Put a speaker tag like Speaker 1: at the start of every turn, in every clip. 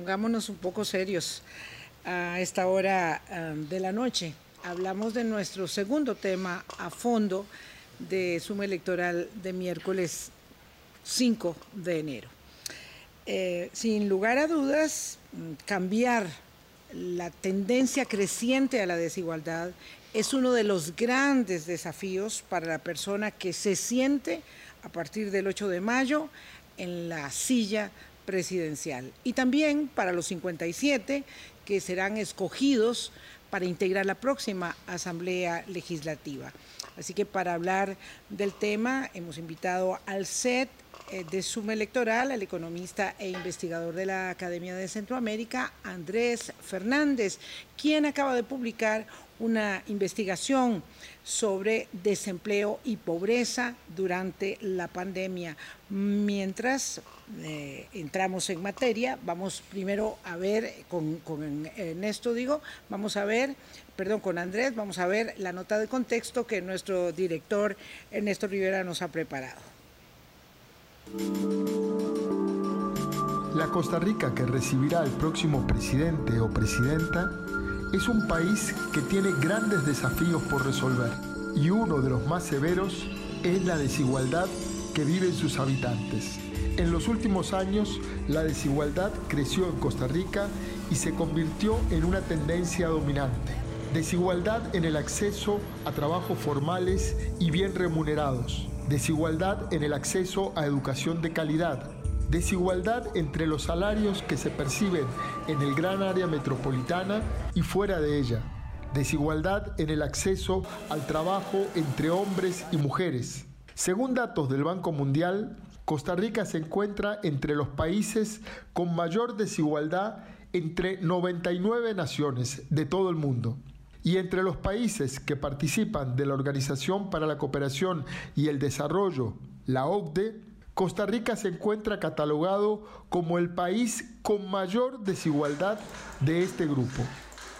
Speaker 1: pongámonos un poco serios a esta hora um, de la noche. Hablamos de nuestro segundo tema a fondo de suma electoral de miércoles 5 de enero. Eh, sin lugar a dudas, cambiar la tendencia creciente a la desigualdad es uno de los grandes desafíos para la persona que se siente a partir del 8 de mayo en la silla presidencial y también para los 57 que serán escogidos para integrar la próxima Asamblea Legislativa. Así que para hablar del tema hemos invitado al set de Suma Electoral al economista e investigador de la Academia de Centroamérica, Andrés Fernández, quien acaba de publicar una investigación sobre desempleo y pobreza durante la pandemia. Mientras eh, entramos en materia, vamos primero a ver, con, con Ernesto digo, vamos a ver, perdón, con Andrés, vamos a ver la nota de contexto que nuestro director Ernesto Rivera nos ha preparado.
Speaker 2: La Costa Rica que recibirá al próximo presidente o presidenta es un país que tiene grandes desafíos por resolver y uno de los más severos es la desigualdad que viven sus habitantes. En los últimos años, la desigualdad creció en Costa Rica y se convirtió en una tendencia dominante. Desigualdad en el acceso a trabajos formales y bien remunerados. Desigualdad en el acceso a educación de calidad Desigualdad entre los salarios que se perciben en el gran área metropolitana y fuera de ella. Desigualdad en el acceso al trabajo entre hombres y mujeres. Según datos del Banco Mundial, Costa Rica se encuentra entre los países con mayor desigualdad entre 99 naciones de todo el mundo. Y entre los países que participan de la Organización para la Cooperación y el Desarrollo, la OCDE, Costa Rica se encuentra catalogado como el país con mayor desigualdad de este grupo.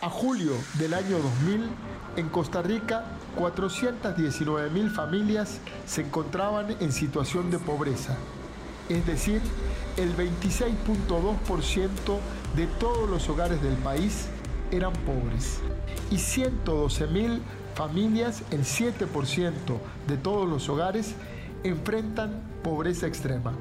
Speaker 2: A julio del año 2000, en Costa Rica, 419 mil familias se encontraban en situación de pobreza, es decir, el 26.2% de todos los hogares del país eran pobres y 112 mil familias, el 7% de todos los hogares, enfrentan pobreza extrema.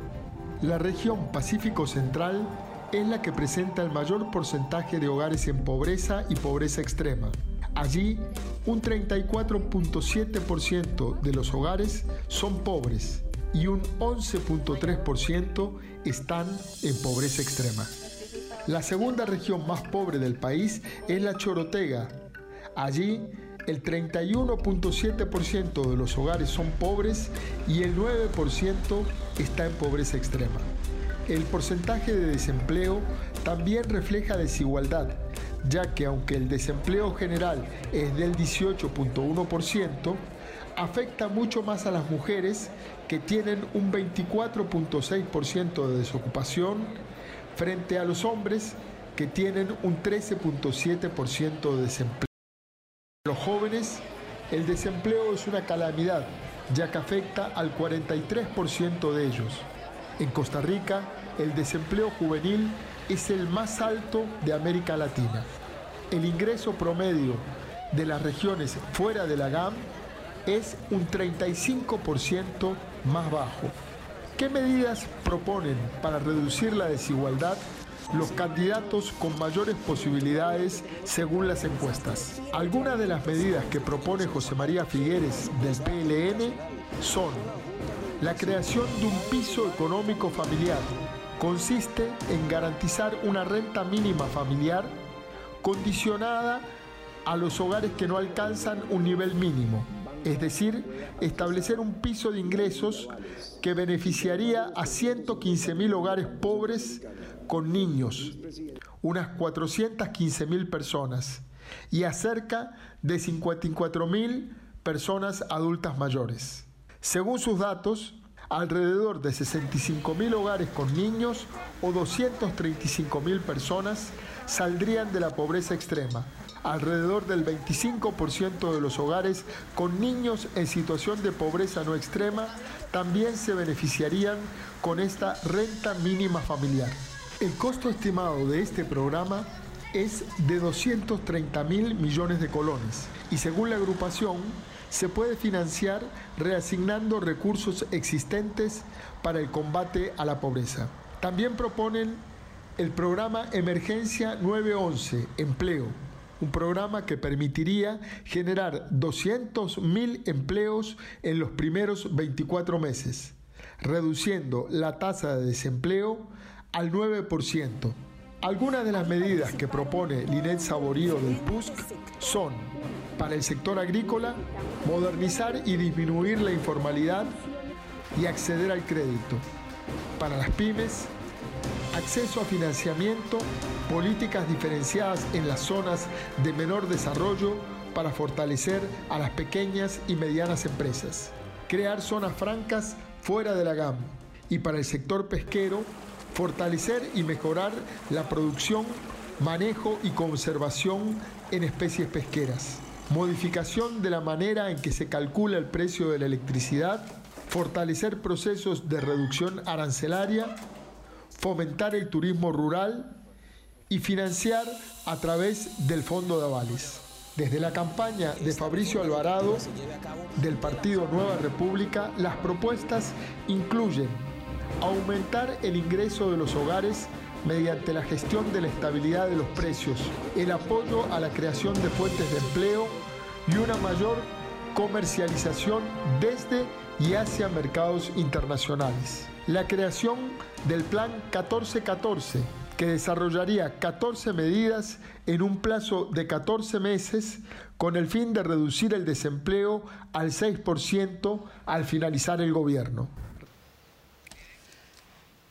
Speaker 2: La región Pacífico Central es la que presenta el mayor porcentaje de hogares en pobreza y pobreza extrema. Allí, un 34.7% de los hogares son pobres y un 11.3% están en pobreza extrema. La segunda región más pobre del país es la Chorotega. Allí, el 31.7% de los hogares son pobres y el 9% está en pobreza extrema. El porcentaje de desempleo también refleja desigualdad, ya que aunque el desempleo general es del 18.1%, afecta mucho más a las mujeres que tienen un 24.6% de desocupación frente a los hombres que tienen un 13.7% de desempleo los jóvenes, el desempleo es una calamidad, ya que afecta al 43% de ellos. En Costa Rica, el desempleo juvenil es el más alto de América Latina. El ingreso promedio de las regiones fuera de la GAM es un 35% más bajo. ¿Qué medidas proponen para reducir la desigualdad los candidatos con mayores posibilidades según las encuestas. Algunas de las medidas que propone José María Figueres del PLN son la creación de un piso económico familiar. Consiste en garantizar una renta mínima familiar condicionada a los hogares que no alcanzan un nivel mínimo, es decir, establecer un piso de ingresos que beneficiaría a 115 mil hogares pobres con niños, unas 415 mil personas, y a cerca de 54 mil personas adultas mayores. Según sus datos, alrededor de 65 mil hogares con niños o 235 mil personas saldrían de la pobreza extrema. Alrededor del 25% de los hogares con niños en situación de pobreza no extrema también se beneficiarían con esta renta mínima familiar. El costo estimado de este programa es de 230 mil millones de colones y según la agrupación se puede financiar reasignando recursos existentes para el combate a la pobreza. También proponen el programa Emergencia 911, Empleo, un programa que permitiría generar 200 mil empleos en los primeros 24 meses, reduciendo la tasa de desempleo al 9%. Algunas de las medidas que propone Linet Saborío del PUSC son, para el sector agrícola, modernizar y disminuir la informalidad y acceder al crédito. Para las pymes, acceso a financiamiento, políticas diferenciadas en las zonas de menor desarrollo para fortalecer a las pequeñas y medianas empresas. Crear zonas francas fuera de la GAM. Y para el sector pesquero, fortalecer y mejorar la producción, manejo y conservación en especies pesqueras, modificación de la manera en que se calcula el precio de la electricidad, fortalecer procesos de reducción arancelaria, fomentar el turismo rural y financiar a través del Fondo de Avales. Desde la campaña de Fabricio Alvarado del Partido Nueva República, las propuestas incluyen aumentar el ingreso de los hogares mediante la gestión de la estabilidad de los precios, el apoyo a la creación de fuentes de empleo y una mayor comercialización desde y hacia mercados internacionales. La creación del Plan 1414, que desarrollaría 14 medidas en un plazo de 14 meses con el fin de reducir el desempleo al 6% al finalizar el gobierno.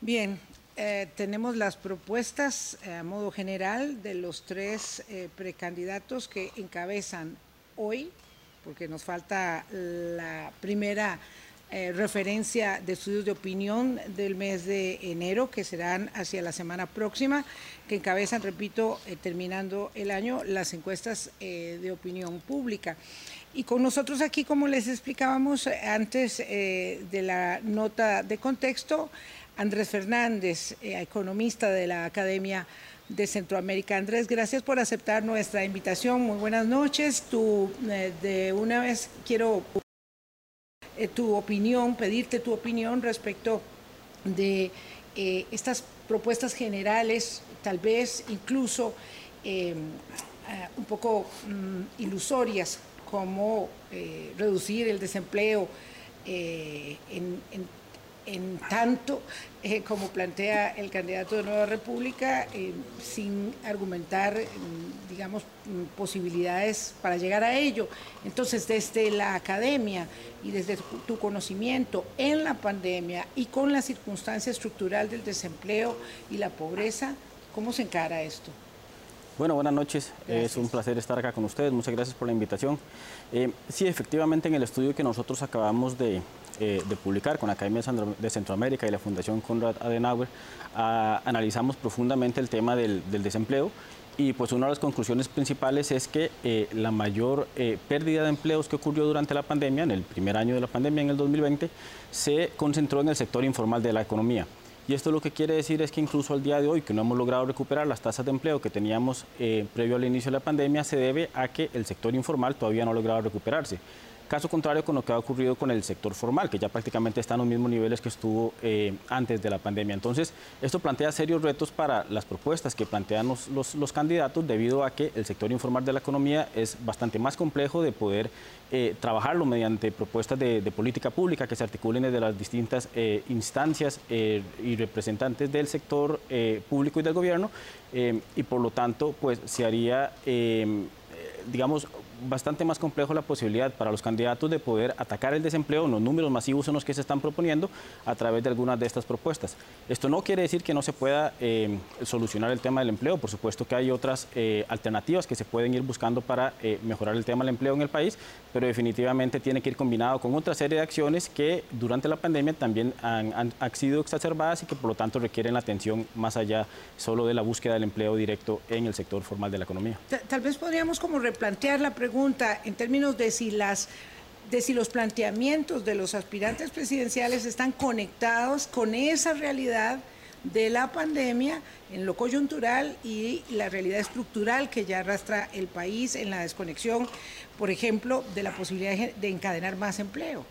Speaker 1: Bien, eh, tenemos las propuestas eh, a modo general de los tres eh, precandidatos que encabezan hoy, porque nos falta la primera referencia de estudios de opinión del mes de enero, que serán hacia la semana próxima, que encabezan, repito, terminando el año, las encuestas de opinión pública. Y con nosotros aquí, como les explicábamos antes de la nota de contexto, Andrés Fernández, eh, economista de la Academia de Centroamérica. Andrés, gracias por aceptar nuestra invitación. Muy buenas noches. Tú, eh, de una vez quiero eh, tu opinión, pedirte tu opinión respecto de estas propuestas generales, tal vez incluso un poco mm, ilusorias, como reducir el desempleo en en tanto eh, como plantea el candidato de Nueva República, eh, sin argumentar, mm, digamos, mm, posibilidades para llegar a ello. Entonces, desde la academia y desde tu conocimiento en la pandemia y con la circunstancia estructural del desempleo y la pobreza, ¿cómo se encara esto?
Speaker 3: Bueno, buenas noches. Es un placer estar acá con ustedes. Muchas gracias por la invitación. Eh, sí, efectivamente, en el estudio que nosotros acabamos de, eh, de publicar con la Academia de Centroamérica y la Fundación Conrad Adenauer, analizamos profundamente el tema del, desempleo y pues una de las conclusiones principales es que eh, la mayor eh, pérdida de empleos que ocurrió durante la pandemia, en el primer año de la pandemia, en el 2020, se concentró en el sector informal de la economía. Y esto lo que quiere decir es que incluso al día de hoy, que no hemos logrado recuperar las tasas de empleo que teníamos previo al inicio de la pandemia, se debe a que el sector informal todavía no ha logrado recuperarse. Caso contrario con lo que ha ocurrido con el sector formal, que ya prácticamente está en los mismos niveles que estuvo eh, antes de la pandemia. Entonces, esto plantea serios retos para las propuestas que plantean los, candidatos, debido a que el sector informal de la economía es bastante más complejo de poder eh, trabajarlo mediante propuestas de, política pública que se articulen desde las distintas eh, instancias y representantes del sector público y del gobierno, y por lo tanto, pues se haría digamos, bastante más complejo la posibilidad para los candidatos de poder atacar el desempleo en los números masivos en los que se están proponiendo a través de algunas de estas propuestas. Esto no quiere decir que no se pueda eh, solucionar el tema del empleo, por supuesto que hay otras eh, alternativas que se pueden ir buscando para eh, mejorar el tema del empleo en el país, pero definitivamente tiene que ir combinado con otra serie de acciones que durante la pandemia también han, han sido exacerbadas y que por lo tanto requieren la atención más allá solo de la búsqueda del empleo directo en el sector formal de la economía.
Speaker 1: Tal vez podríamos como replantear la pregunta pregunta en términos de si las de si los planteamientos de los aspirantes presidenciales están conectados con esa realidad de la pandemia en lo coyuntural y la realidad estructural que ya arrastra el país en la desconexión, por ejemplo, de la posibilidad de encadenar más empleo.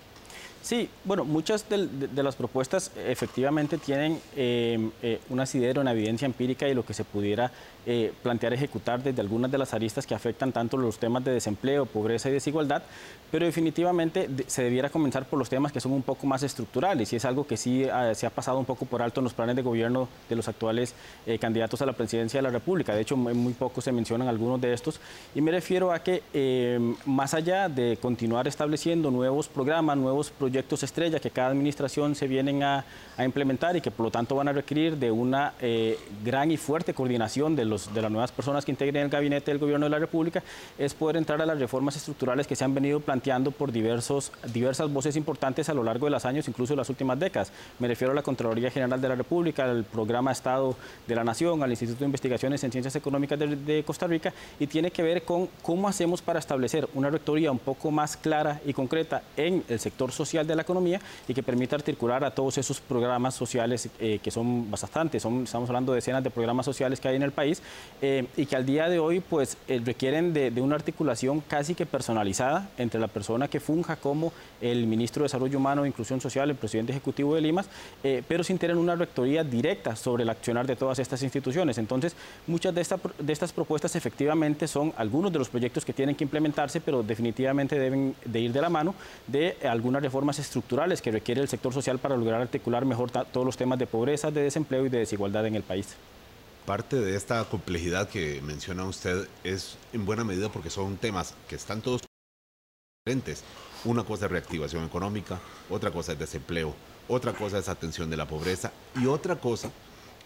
Speaker 3: Sí, bueno, muchas de, las propuestas efectivamente tienen eh, eh, un evidencia empírica y lo que se pudiera eh, plantear ejecutar desde algunas de las aristas que afectan tanto los temas de desempleo, pobreza y desigualdad, pero definitivamente se debiera comenzar por los temas que son un poco más estructurales y es algo que sí ah, se ha pasado un poco por alto en los planes de gobierno de los actuales eh, candidatos a la presidencia de la República. De hecho, muy, muy poco se mencionan algunos de estos y me refiero a que eh, más allá de continuar estableciendo nuevos programas, nuevos proyectos estrella que cada administración se vienen a, a implementar y que por lo tanto van a requerir de una gran y fuerte coordinación de los de las nuevas personas que integren el gabinete del gobierno de la República es poder entrar a las reformas estructurales que se han venido planteando por diversos, diversas voces importantes a lo largo de los años, incluso de las últimas décadas. Me refiero a la Contraloría General de la República, al Programa Estado de la Nación, al Instituto de Investigaciones en Ciencias Económicas de, Costa Rica y tiene que ver con cómo hacemos para establecer una rectoría un poco más clara y concreta en el sector social de la economía y que permita articular a todos esos programas sociales eh, que son bastantes, estamos hablando de decenas de programas sociales que hay en el país eh, y que al día de hoy pues eh, requieren de, una articulación casi que personalizada entre la persona que funja como el ministro de Desarrollo Humano e Inclusión Social, el presidente ejecutivo de Limas, eh, pero sin tener una rectoría directa sobre el accionar de todas estas instituciones. Entonces, muchas de, estas propuestas efectivamente son algunos de los proyectos que tienen que implementarse, pero definitivamente deben de ir de la mano de algunas reformas estructurales que requiere el sector social para lograr articular mejor todos los temas de pobreza, de desempleo y de desigualdad en el país.
Speaker 4: Parte de esta complejidad que menciona usted es en buena medida porque son temas que están todos diferentes. Una cosa es reactivación económica, otra cosa es desempleo, otra cosa es atención de la pobreza y otra cosa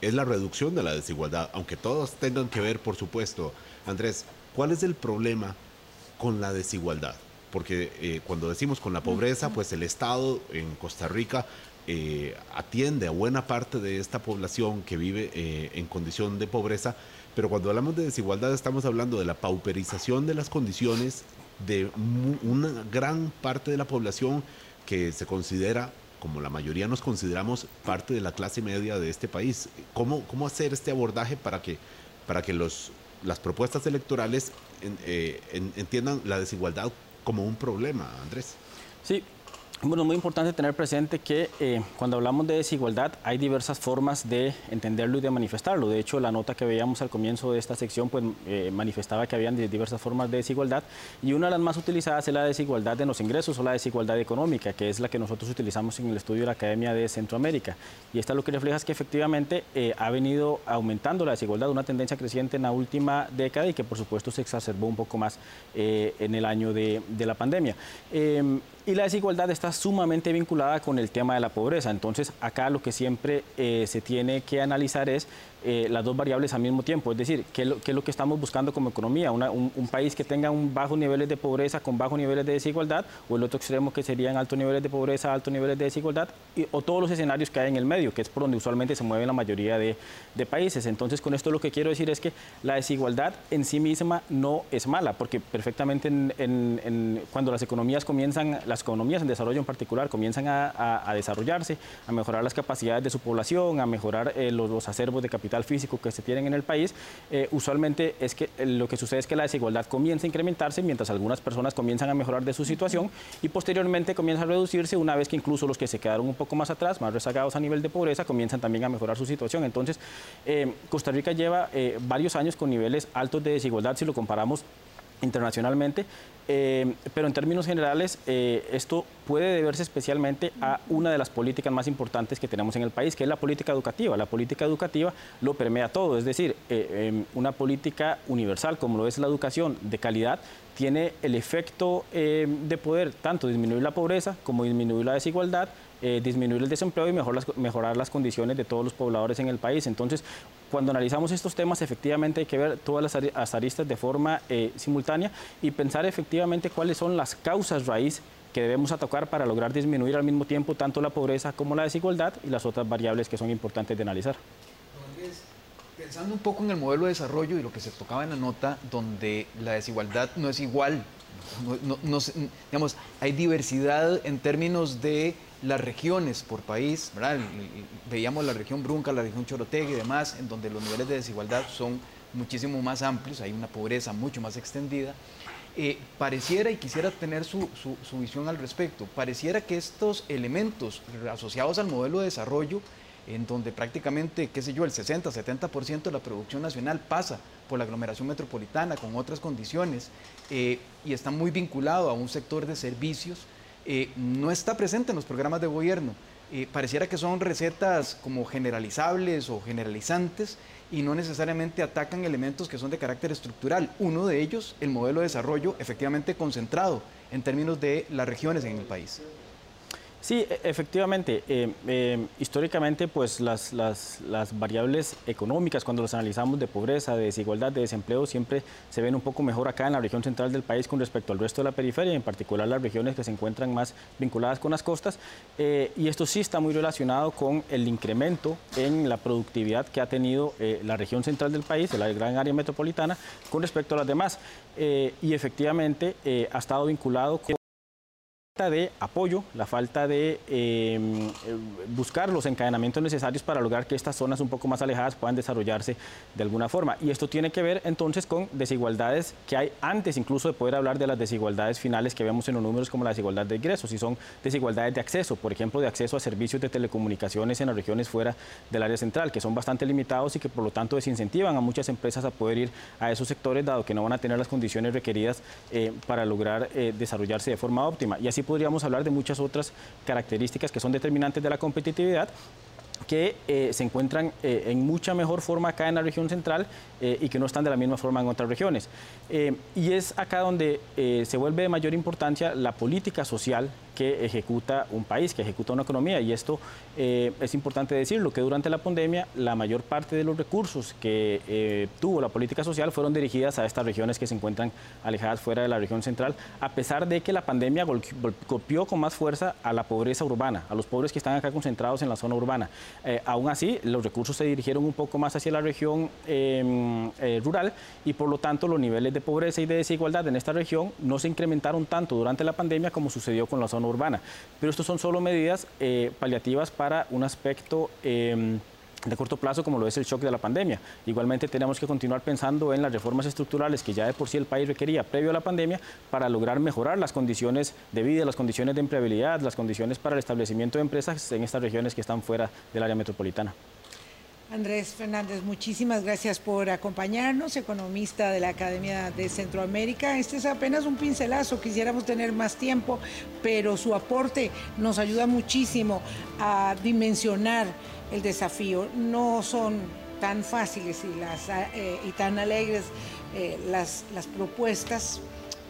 Speaker 4: es la reducción de la desigualdad, aunque todos tengan que ver, por supuesto. Andrés, ¿cuál es el problema con la desigualdad? Porque eh, cuando decimos con la pobreza, pues el Estado en Costa Rica eh, atiende a buena parte de esta población que vive eh, en condición de pobreza, pero cuando hablamos de desigualdad estamos hablando de la pauperización de las condiciones de una gran parte de la población que se considera, como la mayoría nos consideramos, parte de la clase media de este país. ¿Cómo, cómo hacer este abordaje para que, para que los, las propuestas electorales eh, entiendan la desigualdad como un problema, Andrés?
Speaker 3: Sí, bueno, muy importante tener presente que eh, cuando hablamos de desigualdad hay diversas formas de entenderlo y de manifestarlo. De hecho, la nota que veíamos al comienzo de esta sección pues, eh, manifestaba que habían diversas formas de desigualdad y una de las más utilizadas es la desigualdad en los ingresos o la desigualdad económica, que es la que nosotros utilizamos en el estudio de la Academia de Centroamérica. Y esta lo que refleja es que efectivamente eh, ha venido aumentando la desigualdad, una tendencia creciente en la última década y que por supuesto se exacerbó un poco más en el año de, de la pandemia. Y la desigualdad está sumamente vinculada con el tema de la pobreza. Entonces, acá lo que siempre eh, se tiene que analizar es eh, las dos variables al mismo tiempo. Es decir, ¿qué es lo, que estamos buscando como economía? un, país que tenga un bajos niveles de pobreza con bajos niveles de desigualdad, o el otro extremo que serían altos niveles de pobreza, altos niveles de desigualdad, o todos los escenarios que hay en el medio, que es por donde usualmente se mueven la mayoría de, países. Entonces, con esto lo que quiero decir es que la desigualdad en sí misma no es mala, porque perfectamente cuando las economías comienzan, las economías en desarrollo en particular, comienzan a, desarrollarse, a mejorar las capacidades de su población, a mejorar eh, los, los acervos de capital físico que se tienen en el país, eh, usualmente es que eh, lo que sucede es que la desigualdad comienza a incrementarse mientras algunas personas comienzan a mejorar de su situación y posteriormente comienza a reducirse una vez que incluso los que se quedaron un poco más atrás, más rezagados a nivel de pobreza, comienzan también a mejorar su situación. Entonces, eh, Costa Rica lleva varios años con niveles altos de desigualdad si lo comparamos internacionalmente, eh, pero en términos generales eh, esto puede deberse especialmente a una de las políticas más importantes que tenemos en el país, que es la política educativa. La política educativa lo permea todo, es decir, eh, em, una política universal como lo es la educación de calidad tiene el efecto de poder tanto disminuir la pobreza como disminuir la desigualdad, disminuir el desempleo y mejorar las condiciones de todos los pobladores en el país. Entonces, cuando analizamos estos temas, efectivamente hay que ver todas las aristas de forma eh, simultánea y pensar efectivamente cuáles son las causas raíz que debemos atacar para lograr disminuir al mismo tiempo tanto la pobreza como la desigualdad y las otras variables que son importantes de analizar.
Speaker 5: Pensando un poco en el modelo de desarrollo y lo que se tocaba en la nota, donde la desigualdad no es igual digamos, hay diversidad en términos de las regiones por país, veíamos la región Brunca, la región Chorotega y demás, en donde los niveles de desigualdad son muchísimo más amplios, hay una pobreza mucho más extendida. Eh, pareciera, y quisiera tener su, su, visión al respecto, pareciera que estos elementos asociados al modelo de desarrollo, en donde prácticamente, qué sé yo, el 60-70% de la producción nacional pasa por la aglomeración metropolitana con otras condiciones eh, y está muy vinculado a un sector de servicios, eh, no está presente en los programas de gobierno. pareciera que son recetas como generalizables o generalizantes y no necesariamente atacan elementos que son de carácter estructural. Uno de ellos, el modelo de desarrollo efectivamente concentrado en términos de las regiones en el país.
Speaker 3: Sí, e, efectivamente. Eh, eh, históricamente, pues las, las, variables económicas, cuando las analizamos de pobreza, de desigualdad, de desempleo, siempre se ven un poco mejor acá en la región central del país con respecto al resto de la periferia, en particular las regiones que se encuentran más vinculadas con las costas. Eh, y esto sí está muy relacionado con el incremento en la productividad que ha tenido la región central del país, la gran área metropolitana, con respecto a las demás. y efectivamente ha estado vinculado con de apoyo, la falta de em, eh, buscar los encadenamientos necesarios para lograr que estas zonas un poco más alejadas puedan desarrollarse de alguna forma. Y esto tiene que ver entonces con desigualdades que hay antes incluso de poder hablar de las desigualdades finales que vemos en los números como la desigualdad de ingresos, y son desigualdades de acceso, por ejemplo, de acceso a servicios de telecomunicaciones en las regiones fuera del área central, que son bastante limitados y que por lo tanto desincentivan a muchas empresas a poder ir a esos sectores, dado que no van a tener las condiciones requeridas eh, para lograr eh, desarrollarse de forma óptima. Y así podríamos hablar de muchas otras características que son determinantes de la competitividad que eh, se encuentran eh, en mucha mejor forma acá en la región central eh, y que no están de la misma forma en otras regiones. y es acá donde se vuelve de mayor importancia la política social que ejecuta un país, que ejecuta una economía. Y esto es importante decirlo, que durante la pandemia la mayor parte de los recursos que tuvo la política social fueron dirigidas a estas regiones que se encuentran alejadas fuera de la región central, a pesar de que la pandemia golpeó con más fuerza a la pobreza urbana, a los pobres que están acá concentrados en la zona urbana. Eh, aún así, los recursos se dirigieron un poco más hacia la región em, eh, rural y por lo tanto los niveles de pobreza y de desigualdad en esta región no se incrementaron tanto durante la pandemia como sucedió con la zona urbana. Pero estos son solo medidas eh, paliativas para un aspecto em, de corto plazo como lo es el shock de la pandemia. Igualmente tenemos que continuar pensando en las reformas estructurales que ya de por sí el país requería previo a la pandemia para lograr mejorar las condiciones de vida, las condiciones de empleabilidad, las condiciones para el establecimiento de empresas en estas regiones que están fuera del área metropolitana.
Speaker 1: Andrés Fernández, muchísimas gracias por acompañarnos, economista de la Academia de Centroamérica. Este es apenas un pincelazo, quisiéramos tener más tiempo, pero su aporte nos ayuda muchísimo a dimensionar el desafío. No son tan fáciles y, eh, tan alegres eh, las, propuestas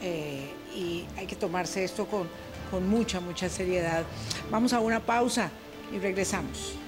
Speaker 1: eh, y hay que tomarse esto con mucha, mucha seriedad. Vamos a una pausa y regresamos.